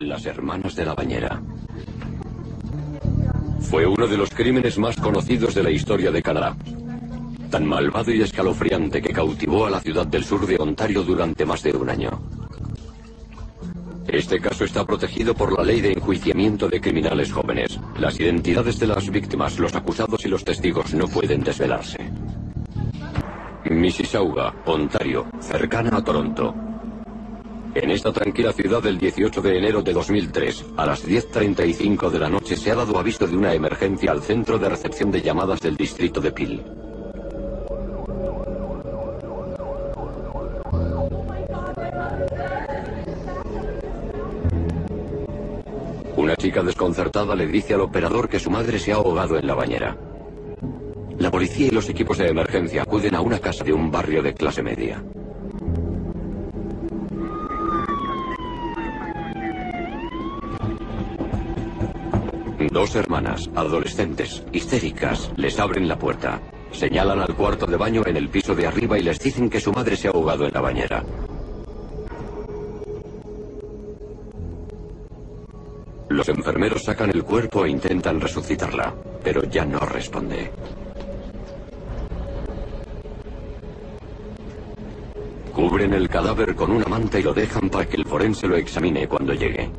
Las hermanas de la bañera. Fue uno de los crímenes más conocidos de la historia de Canadá. Tan malvado y escalofriante que cautivó a la ciudad del sur de Ontario durante más de un año. Este caso está protegido por la ley de enjuiciamiento de criminales jóvenes. Las identidades de las víctimas, los acusados y los testigos no pueden desvelarse. Mississauga, Ontario, cercana a Toronto. En esta tranquila ciudad del 18 de enero de 2003, a las 10.35 de la noche se ha dado aviso de una emergencia al centro de recepción de llamadas del distrito de Peel. Una chica desconcertada le dice al operador que su madre se ha ahogado en la bañera. La policía y los equipos de emergencia acuden a una casa de un barrio de clase media. Dos hermanas, adolescentes, histéricas, les abren la puerta. Señalan al cuarto de baño en el piso de arriba y les dicen que su madre se ha ahogado en la bañera. Los enfermeros sacan el cuerpo e intentan resucitarla, pero ya no responde. Cubren el cadáver con una manta y lo dejan para que el forense lo examine cuando llegue.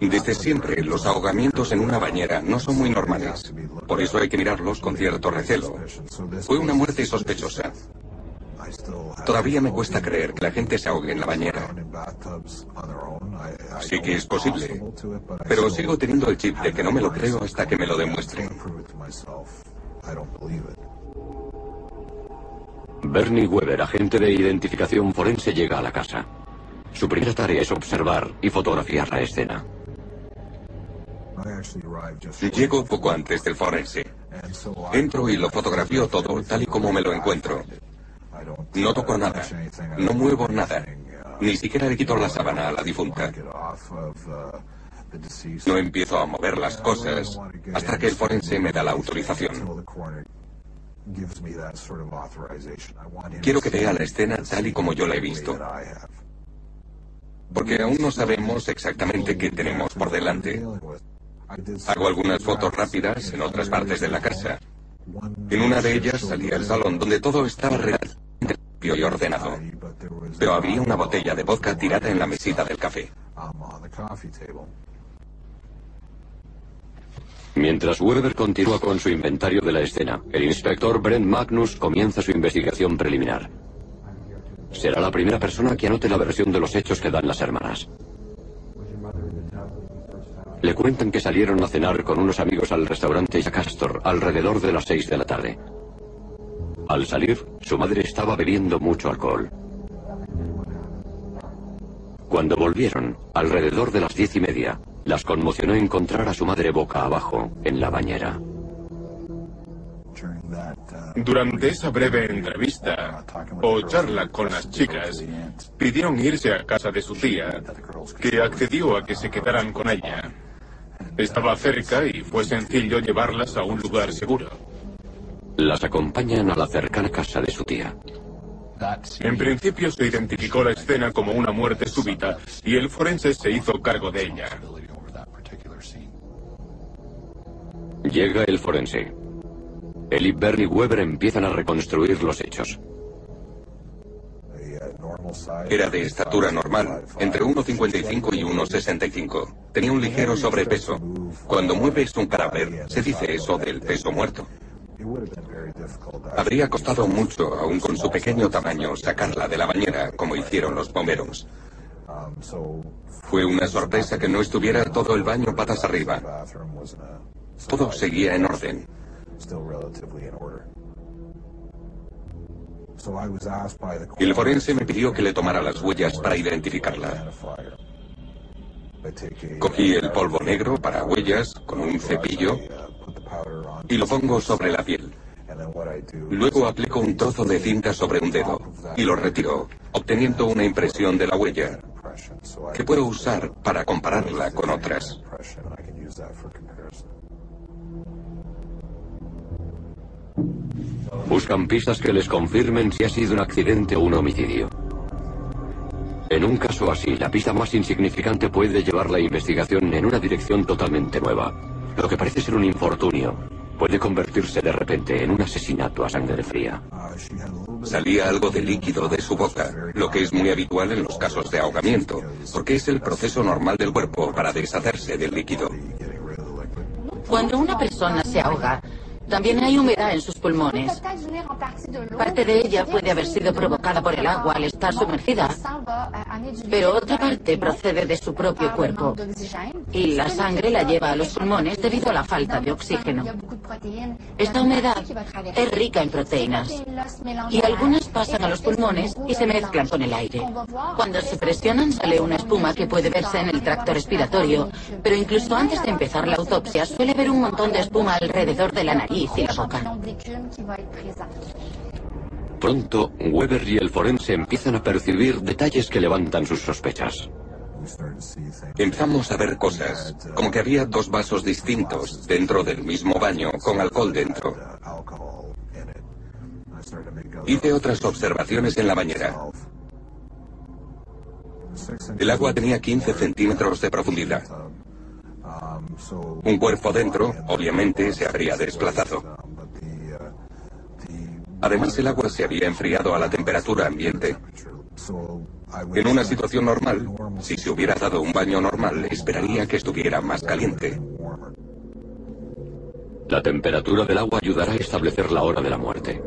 Desde siempre, los ahogamientos en una bañera no son muy normales. Por eso hay que mirarlos con cierto recelo. Fue una muerte sospechosa. Todavía me cuesta creer que la gente se ahogue en la bañera. Sí que es posible. Pero sigo teniendo el chip de que no me lo creo hasta que me lo demuestren. Bernie Weber, agente de identificación forense, llega a la casa. Su primera tarea es observar y fotografiar la escena. Llego poco antes del forense. Entro y lo fotografío todo tal y como me lo encuentro. No toco nada. No muevo nada. Ni siquiera le quito la sábana a la difunta. No empiezo a mover las cosas hasta que el forense me da la autorización. Quiero que vea la escena tal y como yo la he visto. Porque aún no sabemos exactamente qué tenemos por delante. Hago algunas fotos rápidas en otras partes de la casa. En una de ellas salía el salón donde todo estaba realmente limpio y ordenado. Pero había una botella de vodka tirada en la mesita del café. Mientras Weber continúa con su inventario de la escena, el inspector Brent Magnus comienza su investigación preliminar. Será la primera persona que anote la versión de los hechos que dan las hermanas. Le cuentan que salieron a cenar con unos amigos al restaurante Castor alrededor de las seis de la tarde. Al salir, su madre estaba bebiendo mucho alcohol. Cuando volvieron, alrededor de las diez y media, las conmocionó encontrar a su madre boca abajo, en la bañera. Durante esa breve entrevista o charla con las chicas, pidieron irse a casa de su tía, que accedió a que se quedaran con ella. Estaba cerca y fue sencillo llevarlas a un lugar seguro. Las acompañan a la cercana casa de su tía. En principio se identificó la escena como una muerte súbita y el forense se hizo cargo de ella. Llega el forense. Él y Bernie Weber empiezan a reconstruir los hechos. Era de estatura normal, entre 1,55 y 1,65. Tenía un ligero sobrepeso. Cuando mueves un cadáver, se dice eso del peso muerto. Habría costado mucho, aun con su pequeño tamaño, sacarla de la bañera, como hicieron los bomberos. Fue una sorpresa que no estuviera todo el baño patas arriba. Todo seguía en orden. El forense me pidió que le tomara las huellas para identificarla. Cogí el polvo negro para huellas con un cepillo y lo pongo sobre la piel. Luego aplico un trozo de cinta sobre un dedo y lo retiro, obteniendo una impresión de la huella que puedo usar para compararla con otras. Buscan pistas que les confirmen si ha sido un accidente o un homicidio. En un caso así, la pista más insignificante puede llevar la investigación en una dirección totalmente nueva. Lo que parece ser un infortunio puede convertirse de repente en un asesinato a sangre fría. Salía algo de líquido de su boca, lo que es muy habitual en los casos de ahogamiento, porque es el proceso normal del cuerpo para deshacerse del líquido. Cuando una persona se ahoga, también hay humedad en sus pulmones. Parte de ella puede haber sido provocada por el agua al estar sumergida, pero otra parte procede de su propio cuerpo. Y la sangre la lleva a los pulmones debido a la falta de oxígeno. Esta humedad es rica en proteínas y algunas pasan a los pulmones y se mezclan con el aire. Cuando se presionan sale una espuma que puede verse en el tracto respiratorio, pero incluso antes de empezar la autopsia suele haber un montón de espuma alrededor de la nariz Pronto, Weber y el forense empiezan a percibir detalles que levantan sus sospechas. Empezamos a ver cosas, como que había dos vasos distintos dentro del mismo baño con alcohol dentro. Hice otras observaciones en la bañera. El agua tenía 15 centímetros de profundidad. Un cuerpo dentro, obviamente, se habría desplazado. Además, el agua se había enfriado a la temperatura ambiente. En una situación normal, si se hubiera dado un baño normal, esperaría que estuviera más caliente. La temperatura del agua ayudará a establecer la hora de la muerte.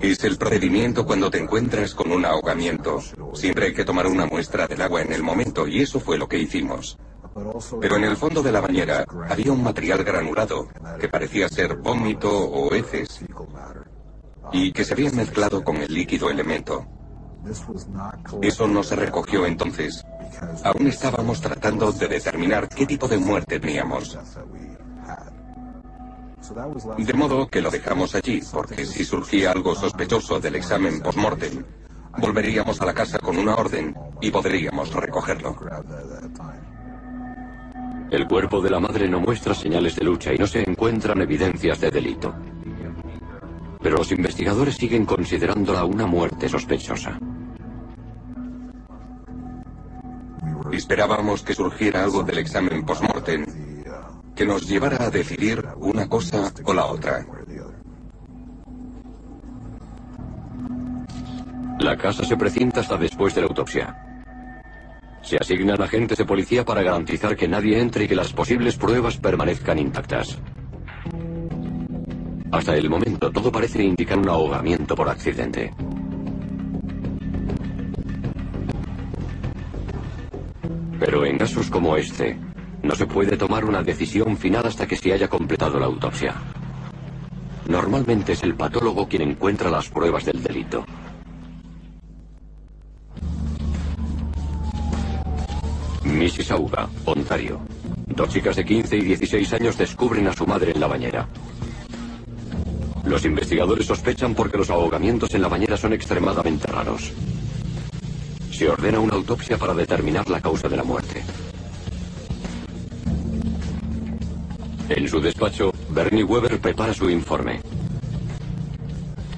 Es el procedimiento cuando te encuentras con un ahogamiento. Siempre hay que tomar una muestra del agua en el momento y eso fue lo que hicimos. Pero en el fondo de la bañera había un material granulado que parecía ser vómito o heces y que se había mezclado con el líquido elemento. Eso no se recogió entonces. Aún estábamos tratando de determinar qué tipo de muerte teníamos. De modo que lo dejamos allí, porque si surgía algo sospechoso del examen post-mortem, volveríamos a la casa con una orden y podríamos recogerlo. El cuerpo de la madre no muestra señales de lucha y no se encuentran evidencias de delito. Pero los investigadores siguen considerándola una muerte sospechosa. Esperábamos que surgiera algo del examen post-mortem que nos llevara a decidir una cosa o la otra. La casa se precinta hasta después de la autopsia. Se asignan agentes de policía para garantizar que nadie entre y que las posibles pruebas permanezcan intactas. Hasta el momento todo parece indicar un ahogamiento por accidente. Pero en casos como este, no se puede tomar una decisión final hasta que se haya completado la autopsia. Normalmente es el patólogo quien encuentra las pruebas del delito. Mississauga, Ontario. Dos chicas de 15 y 16 años descubren a su madre en la bañera. Los investigadores sospechan porque los ahogamientos en la bañera son extremadamente raros. Se ordena una autopsia para determinar la causa de la muerte. En su despacho, Bernie Weber prepara su informe.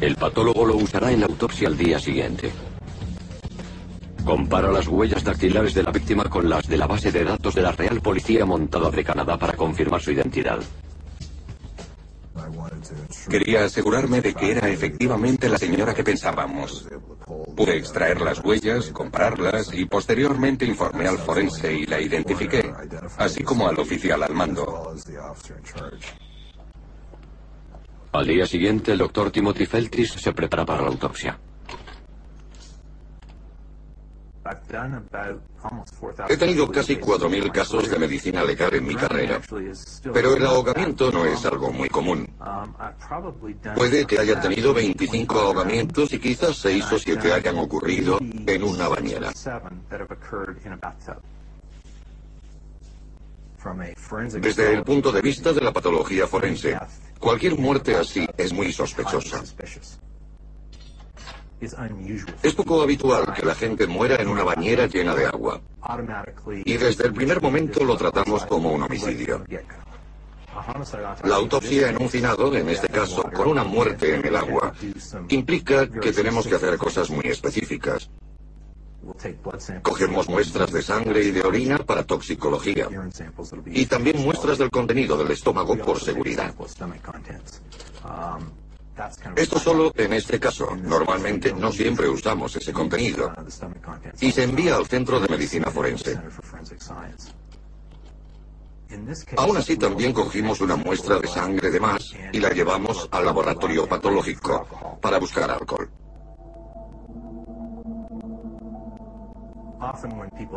El patólogo lo usará en la autopsia al día siguiente. Compara las huellas dactilares de la víctima con las de la base de datos de la Real Policía Montada de Canadá para confirmar su identidad. Quería asegurarme de que era efectivamente la señora que pensábamos. Pude extraer las huellas, compararlas y posteriormente informé al forense y la identifiqué, así como al oficial al mando. Al día siguiente, el doctor Timothy Feltris se prepara para la autopsia. He tenido casi 4.000 casos de medicina legal en mi carrera, pero el ahogamiento no es algo muy común. Puede que haya tenido 25 ahogamientos y quizás 6 o 7 hayan ocurrido en una bañera. Desde el punto de vista de la patología forense, cualquier muerte así es muy sospechosa. Es poco habitual que la gente muera en una bañera llena de agua. Y desde el primer momento lo tratamos como un homicidio. La autopsia en un finado, en este caso con una muerte en el agua, implica que tenemos que hacer cosas muy específicas. Cogemos muestras de sangre y de orina para toxicología y también muestras del contenido del estómago por seguridad. Esto solo en este caso. Normalmente no siempre usamos ese contenido. Y se envía al Centro de Medicina Forense. Aún así, también cogimos una muestra de sangre de más y la llevamos al laboratorio patológico para buscar alcohol.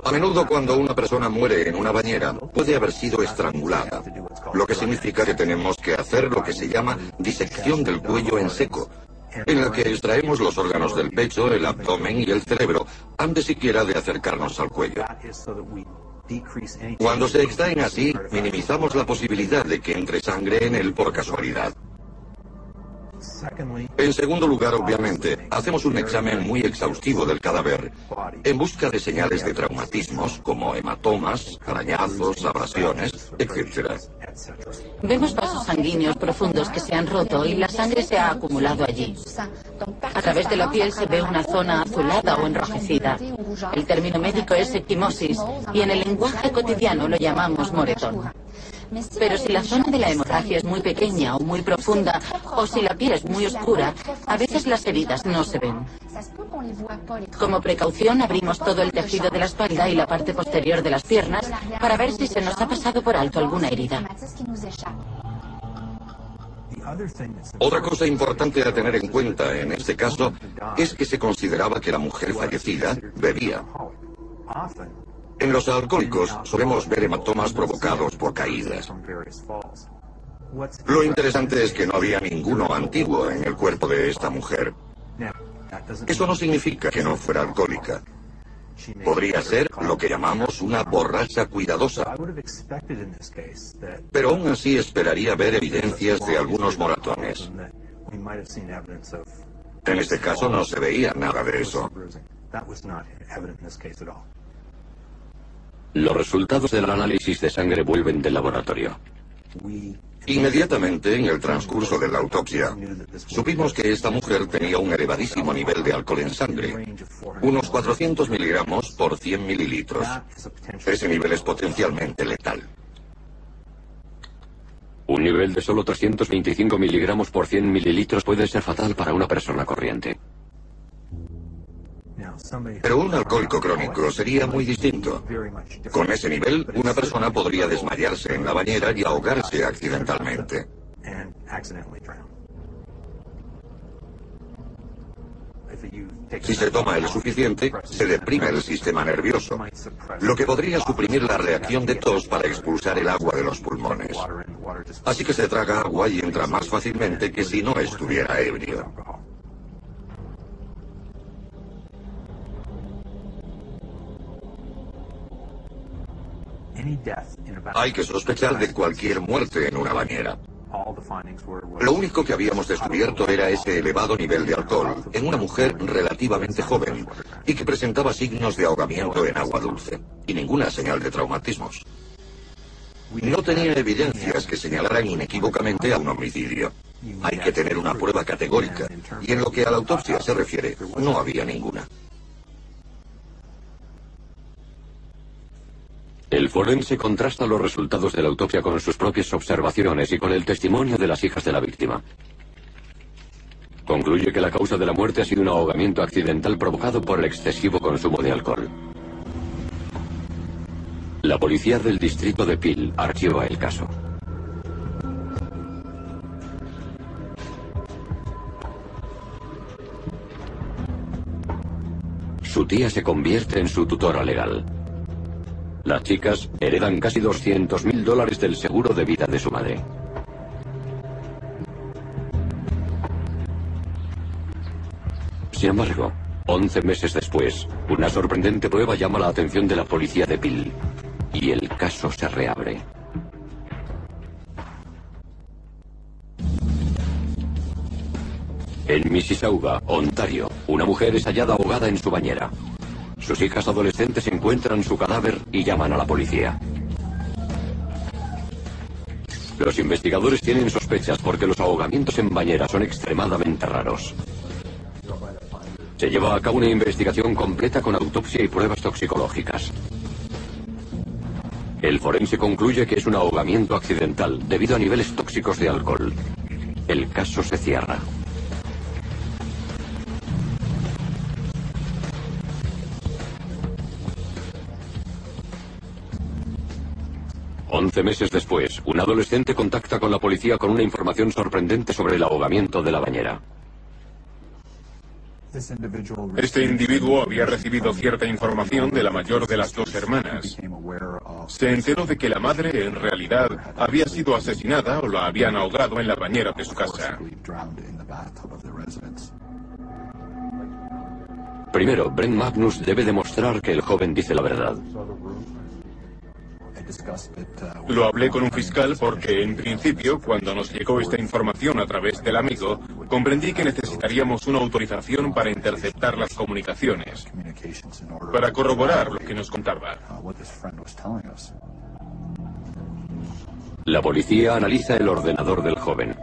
A menudo cuando una persona muere en una bañera puede haber sido estrangulada, lo que significa que tenemos que hacer lo que se llama disección del cuello en seco, en la que extraemos los órganos del pecho, el abdomen y el cerebro antes siquiera de acercarnos al cuello. Cuando se extraen así, minimizamos la posibilidad de que entre sangre en él por casualidad. En segundo lugar, obviamente, hacemos un examen muy exhaustivo del cadáver en busca de señales de traumatismos como hematomas, arañazos, abrasiones, etc. Vemos vasos sanguíneos profundos que se han roto y la sangre se ha acumulado allí. A través de la piel se ve una zona azulada o enrojecida. El término médico es equimosis y en el lenguaje cotidiano lo llamamos moretón. Pero si la zona de la hemorragia es muy pequeña o muy profunda, o si la piel es muy oscura, a veces las heridas no se ven. Como precaución, abrimos todo el tejido de la espalda y la parte posterior de las piernas para ver si se nos ha pasado por alto alguna herida. Otra cosa importante a tener en cuenta en este caso es que se consideraba que la mujer fallecida bebía. En los alcohólicos solemos ver hematomas provocados por caídas. Lo interesante es que no había ninguno antiguo en el cuerpo de esta mujer. Eso no significa que no fuera alcohólica. Podría ser lo que llamamos una borracha cuidadosa. Pero aún así esperaría ver evidencias de algunos moratones. En este caso no se veía nada de eso. Los resultados del análisis de sangre vuelven del laboratorio. Inmediatamente, en el transcurso de la autopsia, supimos que esta mujer tenía un elevadísimo nivel de alcohol en sangre, unos 400 miligramos por 100 mililitros. Ese nivel es potencialmente letal. Un nivel de solo 325 miligramos por 100 mililitros puede ser fatal para una persona corriente. Pero un alcohólico crónico sería muy distinto. Con ese nivel, una persona podría desmayarse en la bañera y ahogarse accidentalmente. Si se toma el suficiente, se deprime el sistema nervioso, lo que podría suprimir la reacción de tos para expulsar el agua de los pulmones. Así que se traga agua y entra más fácilmente que si no estuviera ebrio. Hay que sospechar de cualquier muerte en una bañera. Lo único que habíamos descubierto era ese elevado nivel de alcohol en una mujer relativamente joven y que presentaba signos de ahogamiento en agua dulce y ninguna señal de traumatismos. No tenía evidencias que señalaran inequívocamente a un homicidio. Hay que tener una prueba categórica y en lo que a la autopsia se refiere, no había ninguna. El forense contrasta los resultados de la autopsia con sus propias observaciones y con el testimonio de las hijas de la víctima. Concluye que la causa de la muerte ha sido un ahogamiento accidental provocado por el excesivo consumo de alcohol. La policía del distrito de Peel archiva el caso. Su tía se convierte en su tutora legal. Las chicas heredan casi 200 mil dólares del seguro de vida de su madre. Sin embargo, 11 meses después, una sorprendente prueba llama la atención de la policía de Bill y el caso se reabre. En Mississauga, Ontario, una mujer es hallada ahogada en su bañera. Sus hijas adolescentes encuentran su cadáver y llaman a la policía. Los investigadores tienen sospechas porque los ahogamientos en bañera son extremadamente raros. Se lleva a cabo una investigación completa con autopsia y pruebas toxicológicas. El forense concluye que es un ahogamiento accidental debido a niveles tóxicos de alcohol. El caso se cierra. Once meses después, un adolescente contacta con la policía con una información sorprendente sobre el ahogamiento de la bañera. Este individuo había recibido cierta información de la mayor de las dos hermanas. Se enteró de que la madre en realidad había sido asesinada o la habían ahogado en la bañera de su casa. Primero, Brent Magnus debe demostrar que el joven dice la verdad. Lo hablé con un fiscal porque, en principio, cuando nos llegó esta información a través del amigo, comprendí que necesitaríamos una autorización para interceptar las comunicaciones, para corroborar lo que nos contaba. La policía analiza el ordenador del joven.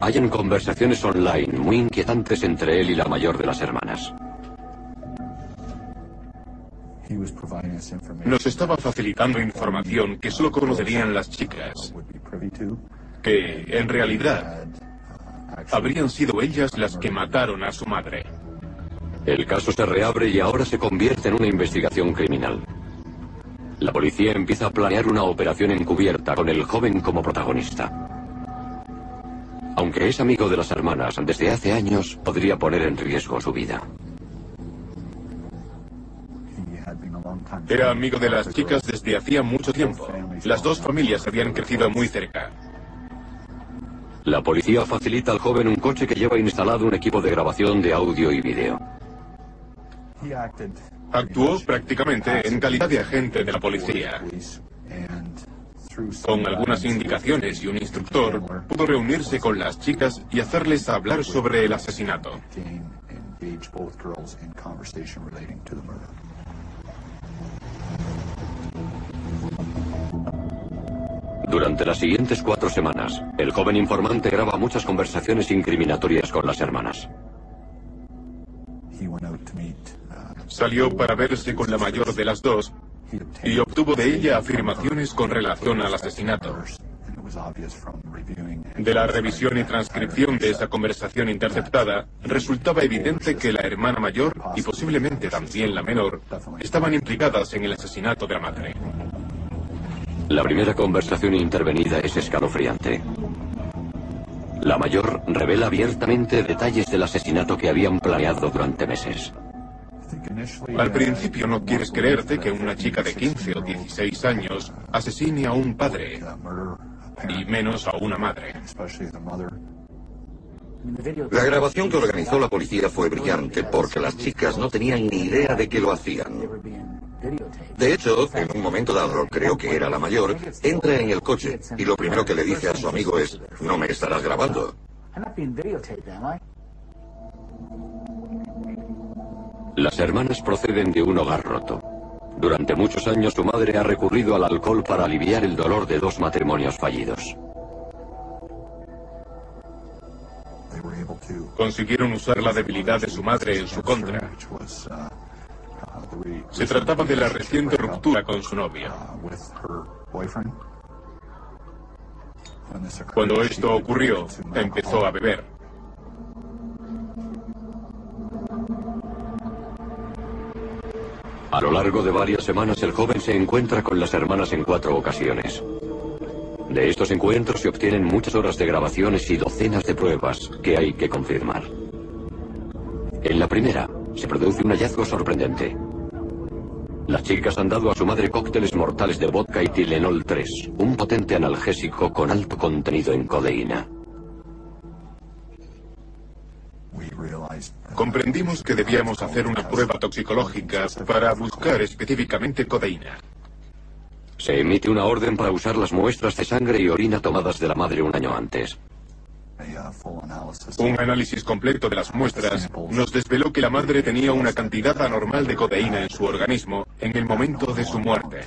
Hayan conversaciones online muy inquietantes entre él y la mayor de las hermanas. Nos estaba facilitando información que solo conocerían las chicas, que en realidad habrían sido ellas las que mataron a su madre. El caso se reabre y ahora se convierte en una investigación criminal. La policía empieza a planear una operación encubierta con el joven como protagonista. Aunque es amigo de las hermanas, desde hace años podría poner en riesgo su vida. Era amigo de las chicas desde hacía mucho tiempo. Las dos familias habían crecido muy cerca. La policía facilita al joven un coche que lleva instalado un equipo de grabación de audio y video. Actuó prácticamente en calidad de agente de la policía. Con algunas indicaciones y un instructor, pudo reunirse con las chicas y hacerles hablar sobre el asesinato. Durante las siguientes cuatro semanas, el joven informante graba muchas conversaciones incriminatorias con las hermanas. Salió para verse con la mayor de las dos y obtuvo de ella afirmaciones con relación al asesinato. De la revisión y transcripción de esa conversación interceptada, resultaba evidente que la hermana mayor y posiblemente también la menor estaban implicadas en el asesinato de la madre. La primera conversación intervenida es escalofriante. La mayor revela abiertamente detalles del asesinato que habían planeado durante meses. Al principio no quieres creerte que una chica de 15 o 16 años asesine a un padre, y menos a una madre. La grabación que organizó la policía fue brillante porque las chicas no tenían ni idea de que lo hacían. De hecho, en un momento dado, creo que era la mayor, entra en el coche y lo primero que le dice a su amigo es, no me estarás grabando. Las hermanas proceden de un hogar roto. Durante muchos años su madre ha recurrido al alcohol para aliviar el dolor de dos matrimonios fallidos. Consiguieron usar la debilidad de su madre en su contra. Se trataba de la reciente ruptura con su novia. Cuando esto ocurrió, empezó a beber. A lo largo de varias semanas el joven se encuentra con las hermanas en cuatro ocasiones. De estos encuentros se obtienen muchas horas de grabaciones y docenas de pruebas que hay que confirmar. En la primera, se produce un hallazgo sorprendente. Las chicas han dado a su madre cócteles mortales de vodka y Tylenol 3, un potente analgésico con alto contenido en codeína. Comprendimos que debíamos hacer una prueba toxicológica para buscar específicamente codeína. Se emite una orden para usar las muestras de sangre y orina tomadas de la madre un año antes. Un análisis completo de las muestras nos desveló que la madre tenía una cantidad anormal de codeína en su organismo en el momento de su muerte.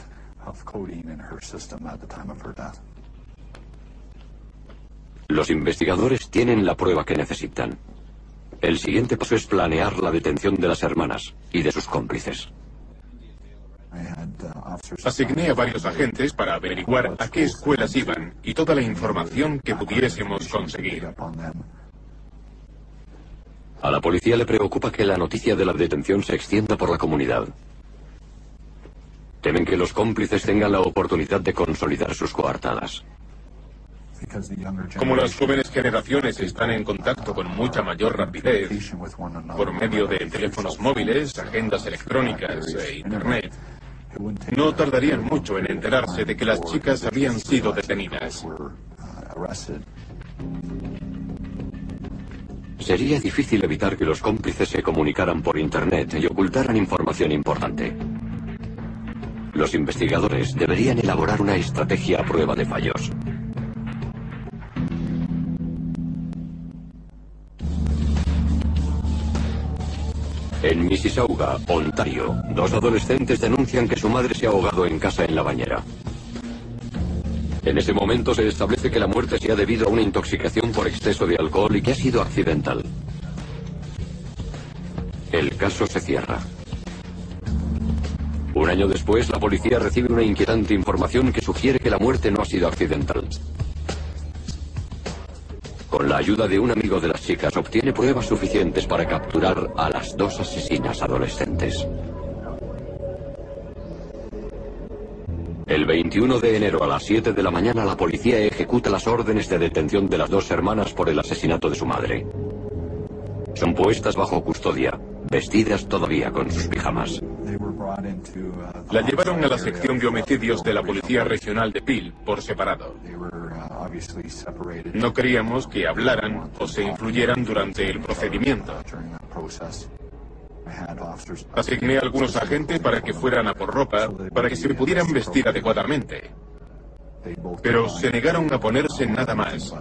Los investigadores tienen la prueba que necesitan. El siguiente paso es planear la detención de las hermanas y de sus cómplices. Asigné a varios agentes para averiguar a qué escuelas iban y toda la información que pudiésemos conseguir. A la policía le preocupa que la noticia de la detención se extienda por la comunidad. Temen que los cómplices tengan la oportunidad de consolidar sus coartadas. Como las jóvenes generaciones están en contacto con mucha mayor rapidez por medio de teléfonos móviles, agendas electrónicas e Internet, no tardarían mucho en enterarse de que las chicas habían sido detenidas. Sería difícil evitar que los cómplices se comunicaran por Internet y ocultaran información importante. Los investigadores deberían elaborar una estrategia a prueba de fallos. En Mississauga, Ontario, dos adolescentes denuncian que su madre se ha ahogado en casa en la bañera. En ese momento se establece que la muerte se ha debido a una intoxicación por exceso de alcohol y que ha sido accidental. El caso se cierra. Un año después, la policía recibe una inquietante información que sugiere que la muerte no ha sido accidental. Con la ayuda de un amigo de las chicas, obtiene pruebas suficientes para capturar a las dos asesinas adolescentes. El 21 de enero a las 7 de la mañana la policía ejecuta las órdenes de detención de las dos hermanas por el asesinato de su madre. Son puestas bajo custodia, vestidas todavía con sus pijamas. La llevaron a la sección de homicidios de la Policía Regional de Peel por separado. No queríamos que hablaran o se influyeran durante el procedimiento. Asigné a algunos agentes para que fueran a por ropa, para que se pudieran vestir adecuadamente. Pero se negaron a ponerse nada más.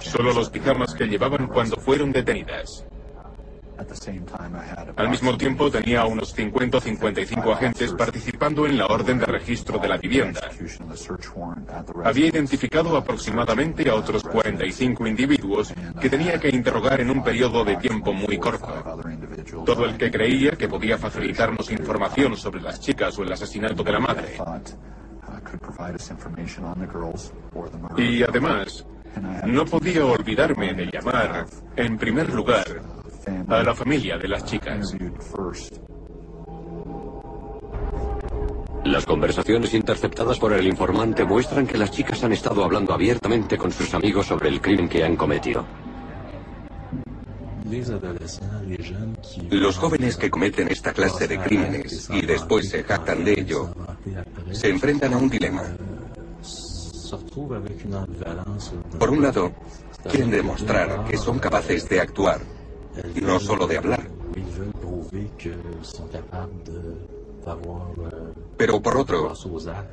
Solo los pijamas que llevaban cuando fueron detenidas. Al mismo tiempo tenía unos 50 o 55 agentes participando en la orden de registro de la vivienda. Había identificado aproximadamente a otros 45 individuos que tenía que interrogar en un periodo de tiempo muy corto. Todo el que creía que podía facilitarnos información sobre las chicas o el asesinato de la madre. Y además, no podía olvidarme de llamar, en primer lugar, a la familia de las chicas. Las conversaciones interceptadas por el informante muestran que las chicas han estado hablando abiertamente con sus amigos sobre el crimen que han cometido. Los jóvenes que cometen esta clase de crímenes y después se jactan de ello, se enfrentan a un dilema. Por un lado, quieren demostrar que son capaces de actuar no solo de hablar. Pero por otro,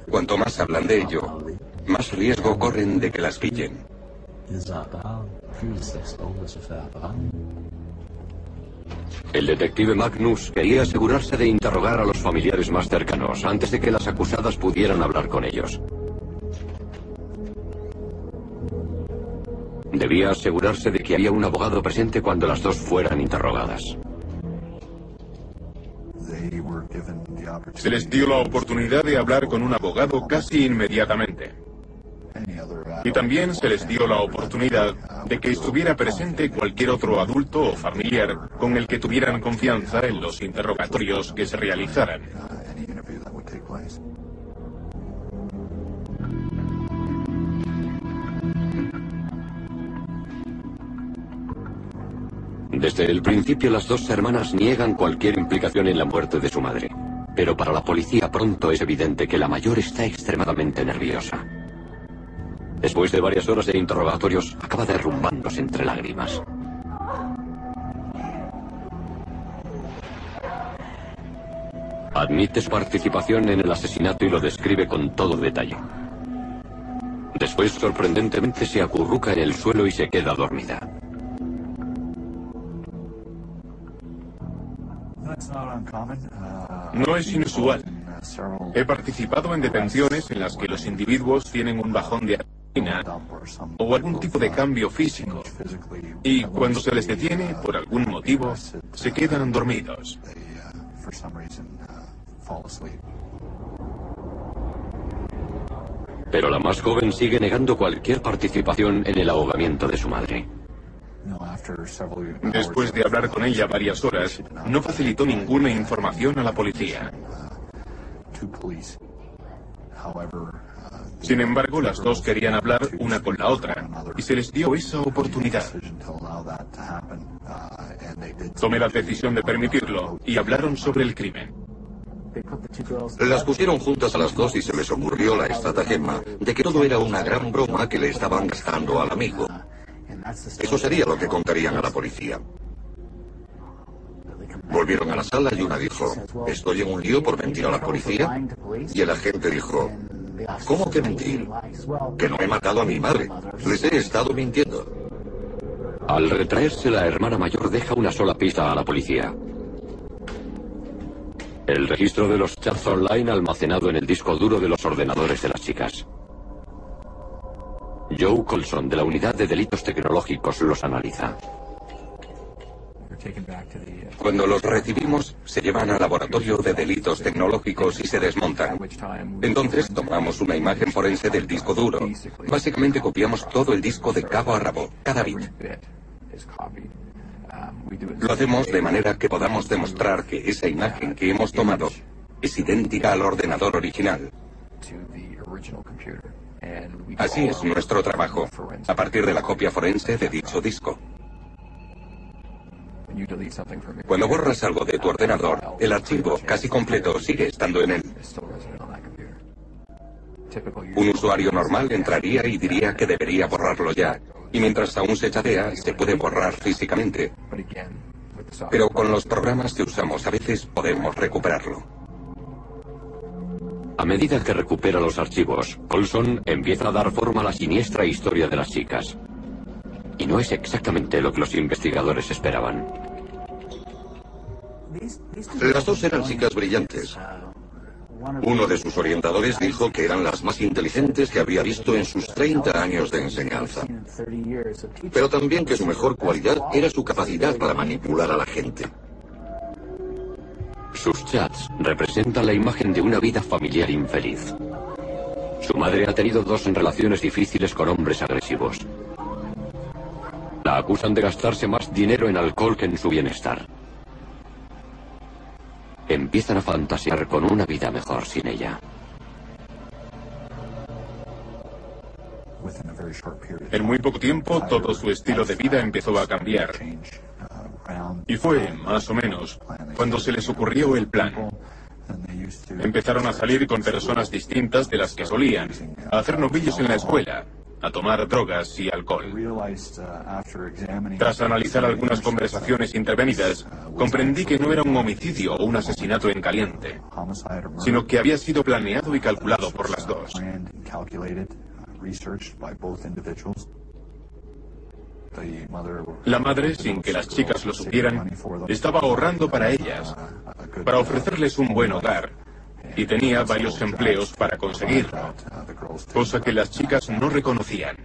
cuanto más hablan de ello, más riesgo corren de que las pillen. El detective Magnus quería asegurarse de interrogar a los familiares más cercanos antes de que las acusadas pudieran hablar con ellos. Debía asegurarse de que había un abogado presente cuando las dos fueran interrogadas. Se les dio la oportunidad de hablar con un abogado casi inmediatamente. Y también se les dio la oportunidad de que estuviera presente cualquier otro adulto o familiar con el que tuvieran confianza en los interrogatorios que se realizaran. Desde el principio las dos hermanas niegan cualquier implicación en la muerte de su madre. Pero para la policía pronto es evidente que la mayor está extremadamente nerviosa. Después de varias horas de interrogatorios, acaba derrumbándose entre lágrimas. Admite su participación en el asesinato y lo describe con todo detalle. Después, sorprendentemente, se acurruca en el suelo y se queda dormida. No es inusual. He participado en detenciones en las que los individuos tienen un bajón de o algún tipo de cambio físico Y cuando se les detiene, por algún motivo, se quedan dormidos. Pero la más joven sigue negando cualquier participación en el ahogamiento de su madre. Después de hablar con ella varias horas, no facilitó ninguna información a la policía. Sin embargo, las dos querían hablar una con la otra y se les dio esa oportunidad. Tomé la decisión de permitirlo y hablaron sobre el crimen. Las pusieron juntas a las dos y se les ocurrió la estratagema de que todo era una gran broma que le estaban gastando al amigo. Eso sería lo que contarían a la policía. Volvieron a la sala y una dijo, estoy en un lío por mentir a la policía. Y el agente dijo, ¿cómo que mentir? Que no he matado a mi madre. Les he estado mintiendo. Al retraerse, la hermana mayor deja una sola pista a la policía. El registro de los chats online almacenado en el disco duro de los ordenadores de las chicas. Joe Colson, de la Unidad de Delitos Tecnológicos, los analiza. Cuando los recibimos, se llevan al laboratorio de delitos tecnológicos y se desmontan. Entonces tomamos una imagen forense del disco duro. Básicamente copiamos todo el disco de cabo a rabo, cada bit. Lo hacemos de manera que podamos demostrar que esa imagen que hemos tomado es idéntica al ordenador original. Así es nuestro trabajo, a partir de la copia forense de dicho disco. Cuando borras algo de tu ordenador, el archivo casi completo sigue estando en él. Un usuario normal entraría y diría que debería borrarlo ya, y mientras aún se chatea, se puede borrar físicamente. Pero con los programas que usamos a veces podemos recuperarlo. A medida que recupera los archivos, Colson empieza a dar forma a la siniestra historia de las chicas. Y no es exactamente lo que los investigadores esperaban. Las dos eran chicas brillantes. Uno de sus orientadores dijo que eran las más inteligentes que había visto en sus 30 años de enseñanza. Pero también que su mejor cualidad era su capacidad para manipular a la gente. Sus chats representan la imagen de una vida familiar infeliz. Su madre ha tenido dos relaciones difíciles con hombres agresivos. La acusan de gastarse más dinero en alcohol que en su bienestar. Empiezan a fantasear con una vida mejor sin ella. En muy poco tiempo, todo su estilo de vida empezó a cambiar. Y fue, más o menos, cuando se les ocurrió el plan. Empezaron a salir con personas distintas de las que solían, a hacer novillos en la escuela, a tomar drogas y alcohol. Tras analizar algunas conversaciones intervenidas, comprendí que no era un homicidio o un asesinato en caliente, sino que había sido planeado y calculado por las dos. La madre, sin que las chicas lo supieran, estaba ahorrando para ellas, para ofrecerles un buen hogar, y tenía varios empleos para conseguirlo, cosa que las chicas no reconocían.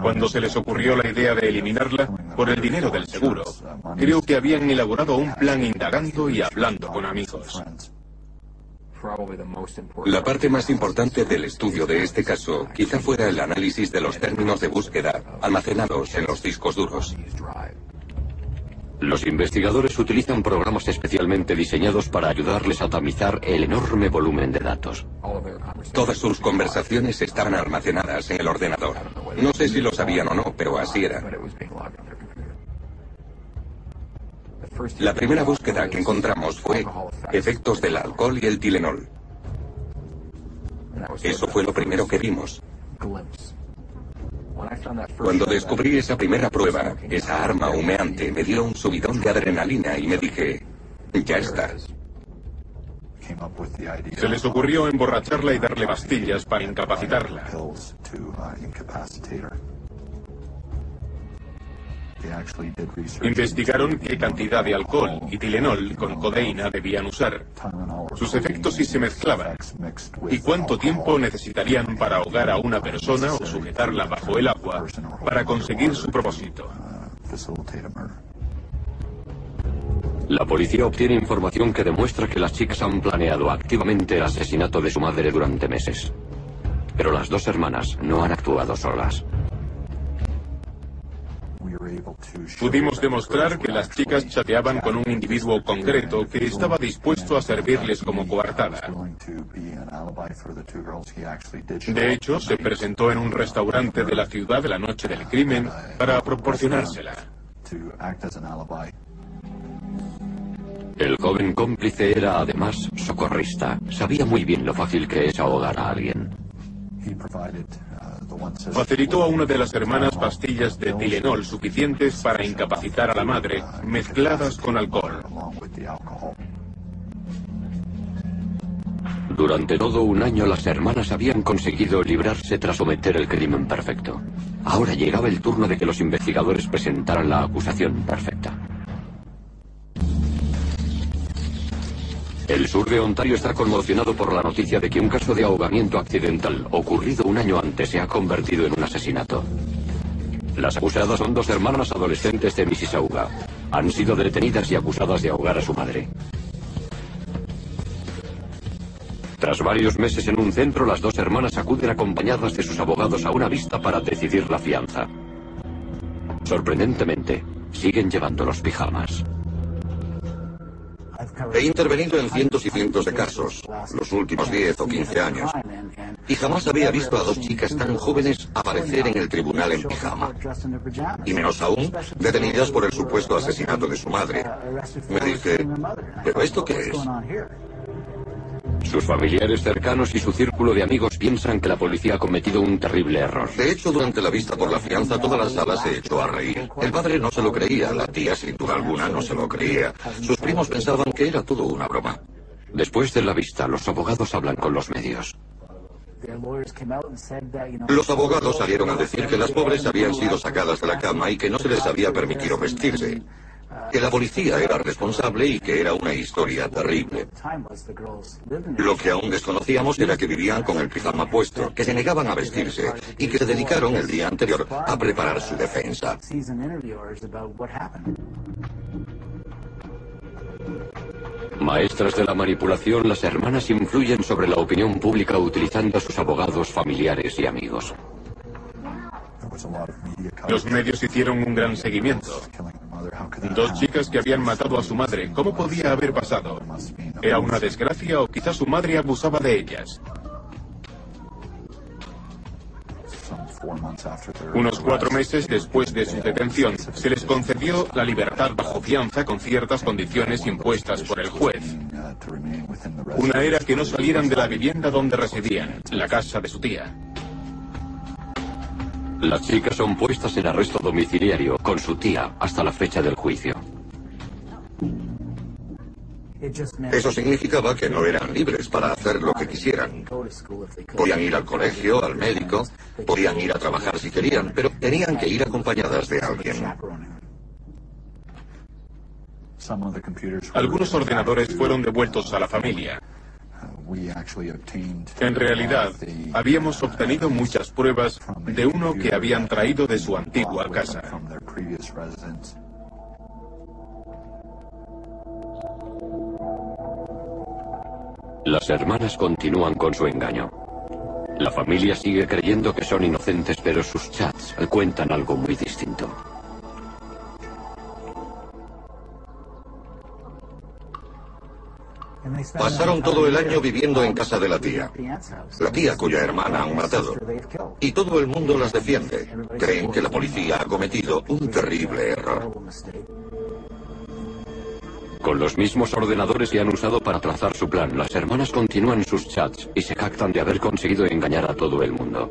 Cuando se les ocurrió la idea de eliminarla por el dinero del seguro, creo que habían elaborado un plan indagando y hablando con amigos. La parte más importante del estudio de este caso quizá fuera el análisis de los términos de búsqueda almacenados en los discos duros. Los investigadores utilizan programas especialmente diseñados para ayudarles a tamizar el enorme volumen de datos. Todas sus conversaciones estaban almacenadas en el ordenador. No sé si lo sabían o no, pero así era. La primera búsqueda que encontramos fue efectos del alcohol y el Tilenol. Eso fue lo primero que vimos. Cuando descubrí esa primera prueba, esa arma humeante me dio un subidón de adrenalina y me dije, ya está. Se les ocurrió emborracharla y darle pastillas para incapacitarla. Investigaron qué cantidad de alcohol y Tilenol con codeína debían usar, sus efectos si se mezclaban, y cuánto tiempo necesitarían para ahogar a una persona o sujetarla bajo el agua para conseguir su propósito. La policía obtiene información que demuestra que las chicas han planeado activamente el asesinato de su madre durante meses. Pero las dos hermanas no han actuado solas. Pudimos demostrar que las chicas chateaban con un individuo concreto que estaba dispuesto a servirles como coartada. De hecho, se presentó en un restaurante de la ciudad la noche del crimen para proporcionársela. El joven cómplice era además socorrista. Sabía muy bien lo fácil que es ahogar a alguien. Facilitó a una de las hermanas pastillas de Tilenol suficientes para incapacitar a la madre, mezcladas con alcohol. Durante todo un año las hermanas habían conseguido librarse tras cometer el crimen perfecto. Ahora llegaba el turno de que los investigadores presentaran la acusación perfecta. El sur de Ontario está conmocionado por la noticia de que un caso de ahogamiento accidental ocurrido un año antes se ha convertido en un asesinato. Las acusadas son dos hermanas adolescentes de Mississauga. Han sido detenidas y acusadas de ahogar a su madre. Tras varios meses en un centro, las dos hermanas acuden acompañadas de sus abogados a una vista para decidir la fianza. Sorprendentemente, siguen llevando los pijamas. He intervenido en cientos y cientos de casos, los últimos 10 o 15 años, y jamás había visto a dos chicas tan jóvenes aparecer en el tribunal en pijama. Y menos aún, detenidas por el supuesto asesinato de su madre. Me dije, ¿pero esto qué es? Sus familiares cercanos y su círculo de amigos piensan que la policía ha cometido un terrible error. De hecho, durante la vista por la fianza, toda la sala se echó a reír. El padre no se lo creía, la tía, sin duda alguna, no se lo creía. Sus primos pensaban que era todo una broma. Después de la vista, los abogados hablan con los medios. Los abogados salieron a decir que las pobres habían sido sacadas de la cama y que no se les había permitido vestirse que la policía era responsable y que era una historia terrible. Lo que aún desconocíamos era que vivían con el pijama puesto, que se negaban a vestirse y que se dedicaron el día anterior a preparar su defensa. Maestras de la manipulación, las hermanas influyen sobre la opinión pública utilizando a sus abogados, familiares y amigos. Los medios hicieron un gran seguimiento. Dos chicas que habían matado a su madre. ¿Cómo podía haber pasado? ¿Era una desgracia o quizás su madre abusaba de ellas? Unos cuatro meses después de su detención, se les concedió la libertad bajo fianza con ciertas condiciones impuestas por el juez. Una era que no salieran de la vivienda donde residían, la casa de su tía. Las chicas son puestas en arresto domiciliario con su tía hasta la fecha del juicio. Eso significaba que no eran libres para hacer lo que quisieran. Podían ir al colegio, al médico, podían ir a trabajar si querían, pero tenían que ir acompañadas de alguien. Algunos ordenadores fueron devueltos a la familia. En realidad, habíamos obtenido muchas pruebas de uno que habían traído de su antigua casa. Las hermanas continúan con su engaño. La familia sigue creyendo que son inocentes, pero sus chats cuentan algo muy distinto. Pasaron todo el año viviendo en casa de la tía. La tía cuya hermana han matado. Y todo el mundo las defiende. Creen que la policía ha cometido un terrible error. Con los mismos ordenadores que han usado para trazar su plan, las hermanas continúan sus chats y se jactan de haber conseguido engañar a todo el mundo.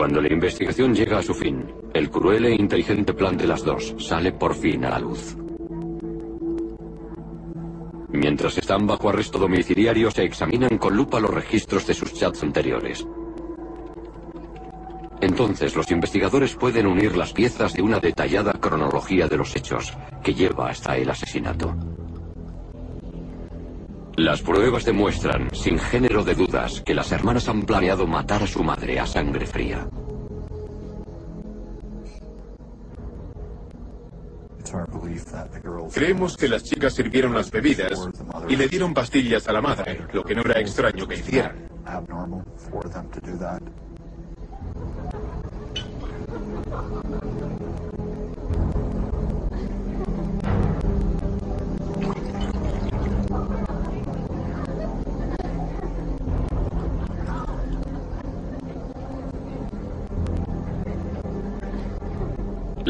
Cuando la investigación llega a su fin, el cruel e inteligente plan de las dos sale por fin a la luz. Mientras están bajo arresto domiciliario, se examinan con lupa los registros de sus chats anteriores. Entonces los investigadores pueden unir las piezas de una detallada cronología de los hechos que lleva hasta el asesinato. Las pruebas demuestran, sin género de dudas, que las hermanas han planeado matar a su madre a sangre fría. Creemos que las chicas sirvieron las bebidas y le dieron pastillas a la madre, lo que no era extraño que hicieran.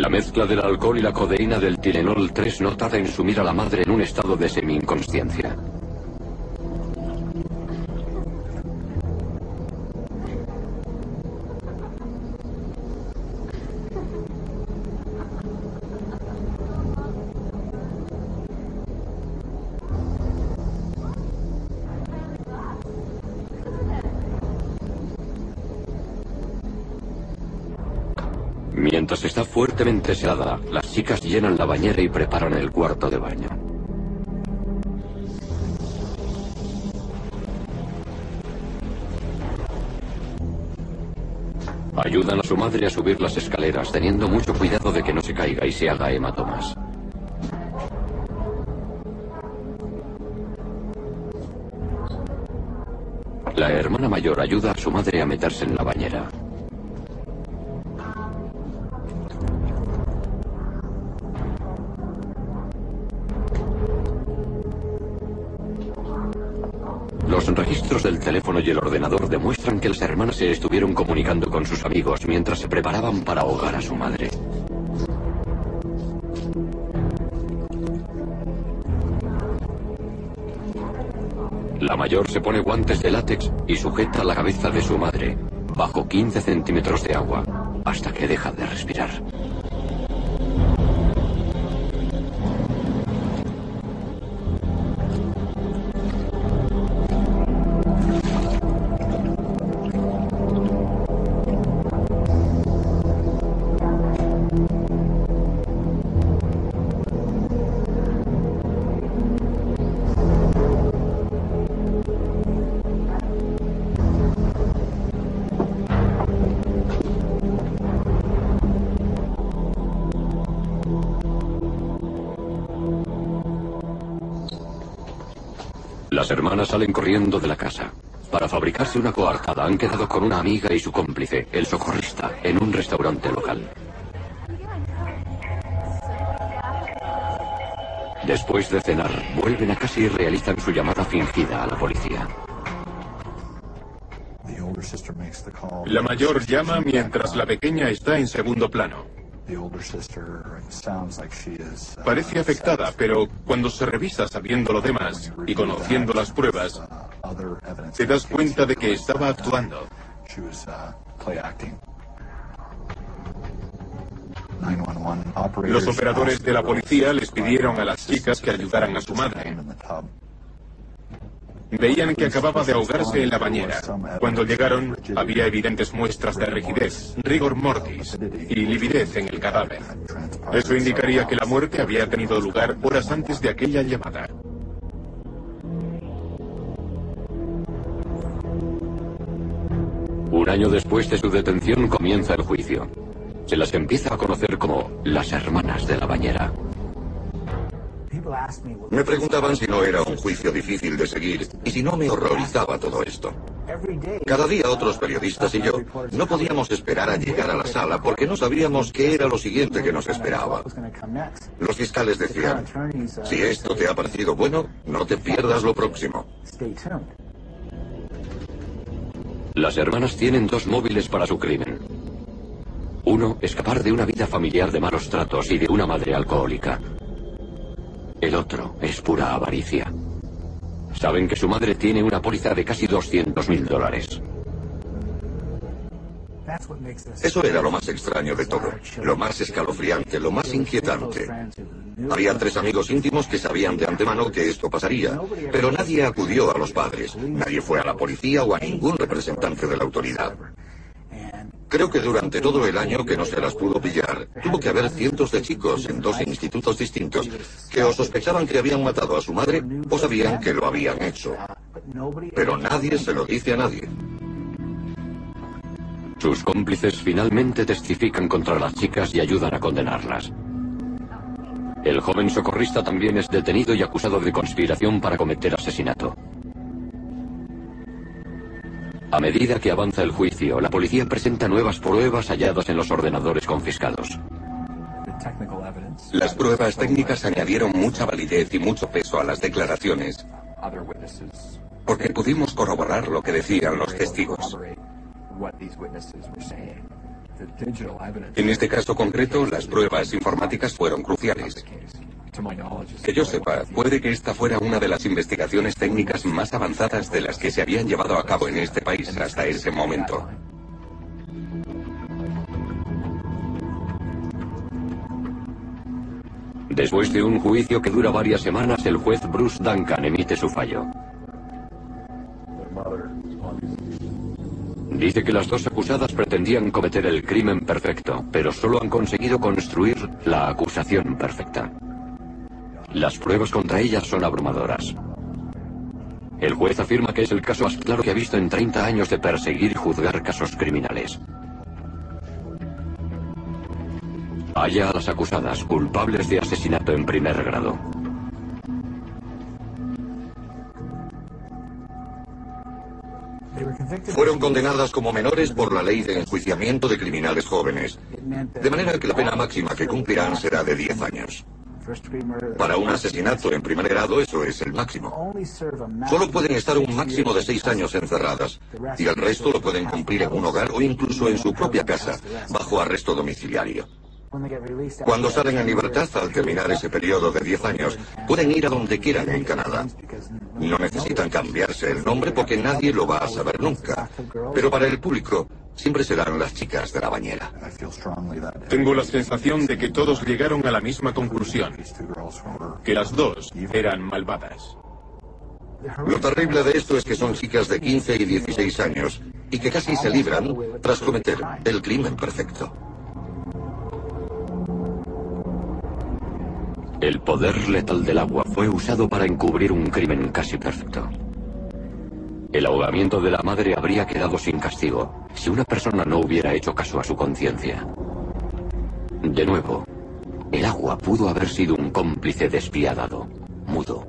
La mezcla del alcohol y la codeína del Tilenol 3 no tarda en sumir a la madre en un estado de semi-inconsciencia. Fuertemente helada, las chicas llenan la bañera y preparan el cuarto de baño. Ayudan a su madre a subir las escaleras, teniendo mucho cuidado de que no se caiga y se haga hematomas. La hermana mayor ayuda a su madre a meterse en la bañera. Y el ordenador demuestran que las hermanas se estuvieron comunicando con sus amigos mientras se preparaban para ahogar a su madre. La mayor se pone guantes de látex y sujeta la cabeza de su madre bajo 15 centímetros de agua hasta que deja de respirar. Las hermanas salen corriendo de la casa. Para fabricarse una coartada han quedado con una amiga y su cómplice, el socorrista, en un restaurante local. Después de cenar, vuelven a casa y realizan su llamada fingida a la policía. La mayor llama mientras la pequeña está en segundo plano. Parece afectada, pero cuando se revisa sabiendo lo demás y conociendo las pruebas, te das cuenta de que estaba actuando. Los operadores de la policía les pidieron a las chicas que ayudaran a su madre. Veían que acababa de ahogarse en la bañera. Cuando llegaron, había evidentes muestras de rigidez, rigor mortis y lividez en el cadáver. Eso indicaría que la muerte había tenido lugar horas antes de aquella llamada. Un año después de su detención comienza el juicio. Se las empieza a conocer como las hermanas de la bañera. Me preguntaban si no era un juicio difícil de seguir y si no me horrorizaba todo esto. Cada día otros periodistas y yo no podíamos esperar a llegar a la sala porque no sabíamos qué era lo siguiente que nos esperaba. Los fiscales decían, si esto te ha parecido bueno, no te pierdas lo próximo. Las hermanas tienen dos móviles para su crimen. Uno, escapar de una vida familiar de malos tratos y de una madre alcohólica. El otro es pura avaricia. Saben que su madre tiene una póliza de casi 200 mil dólares. Eso era lo más extraño de todo, lo más escalofriante, lo más inquietante. Había tres amigos íntimos que sabían de antemano que esto pasaría, pero nadie acudió a los padres, nadie fue a la policía o a ningún representante de la autoridad. Creo que durante todo el año que no se las pudo pillar, tuvo que haber cientos de chicos en dos institutos distintos que o sospechaban que habían matado a su madre o sabían que lo habían hecho. Pero nadie se lo dice a nadie. Sus cómplices finalmente testifican contra las chicas y ayudan a condenarlas. El joven socorrista también es detenido y acusado de conspiración para cometer asesinato. A medida que avanza el juicio, la policía presenta nuevas pruebas halladas en los ordenadores confiscados. Las pruebas técnicas añadieron mucha validez y mucho peso a las declaraciones, porque pudimos corroborar lo que decían los testigos. En este caso concreto, las pruebas informáticas fueron cruciales. Que yo sepa, puede que esta fuera una de las investigaciones técnicas más avanzadas de las que se habían llevado a cabo en este país hasta ese momento. Después de un juicio que dura varias semanas, el juez Bruce Duncan emite su fallo. Dice que las dos acusadas pretendían cometer el crimen perfecto, pero solo han conseguido construir la acusación perfecta. Las pruebas contra ellas son abrumadoras. El juez afirma que es el caso más claro que ha visto en 30 años de perseguir y juzgar casos criminales. Halla a las acusadas culpables de asesinato en primer grado. Fueron condenadas como menores por la ley de enjuiciamiento de criminales jóvenes, de manera que la pena máxima que cumplirán será de 10 años. Para un asesinato en primer grado eso es el máximo. Solo pueden estar un máximo de seis años encerradas y el resto lo pueden cumplir en un hogar o incluso en su propia casa, bajo arresto domiciliario. Cuando salen en libertad, al terminar ese periodo de 10 años, pueden ir a donde quieran en Canadá. No necesitan cambiarse el nombre porque nadie lo va a saber nunca. Pero para el público, siempre serán las chicas de la bañera. Tengo la sensación de que todos llegaron a la misma conclusión, que las dos eran malvadas. Lo terrible de esto es que son chicas de 15 y 16 años y que casi se libran tras cometer el crimen perfecto. El poder letal del agua fue usado para encubrir un crimen casi perfecto. El ahogamiento de la madre habría quedado sin castigo si una persona no hubiera hecho caso a su conciencia. De nuevo, el agua pudo haber sido un cómplice despiadado, mudo,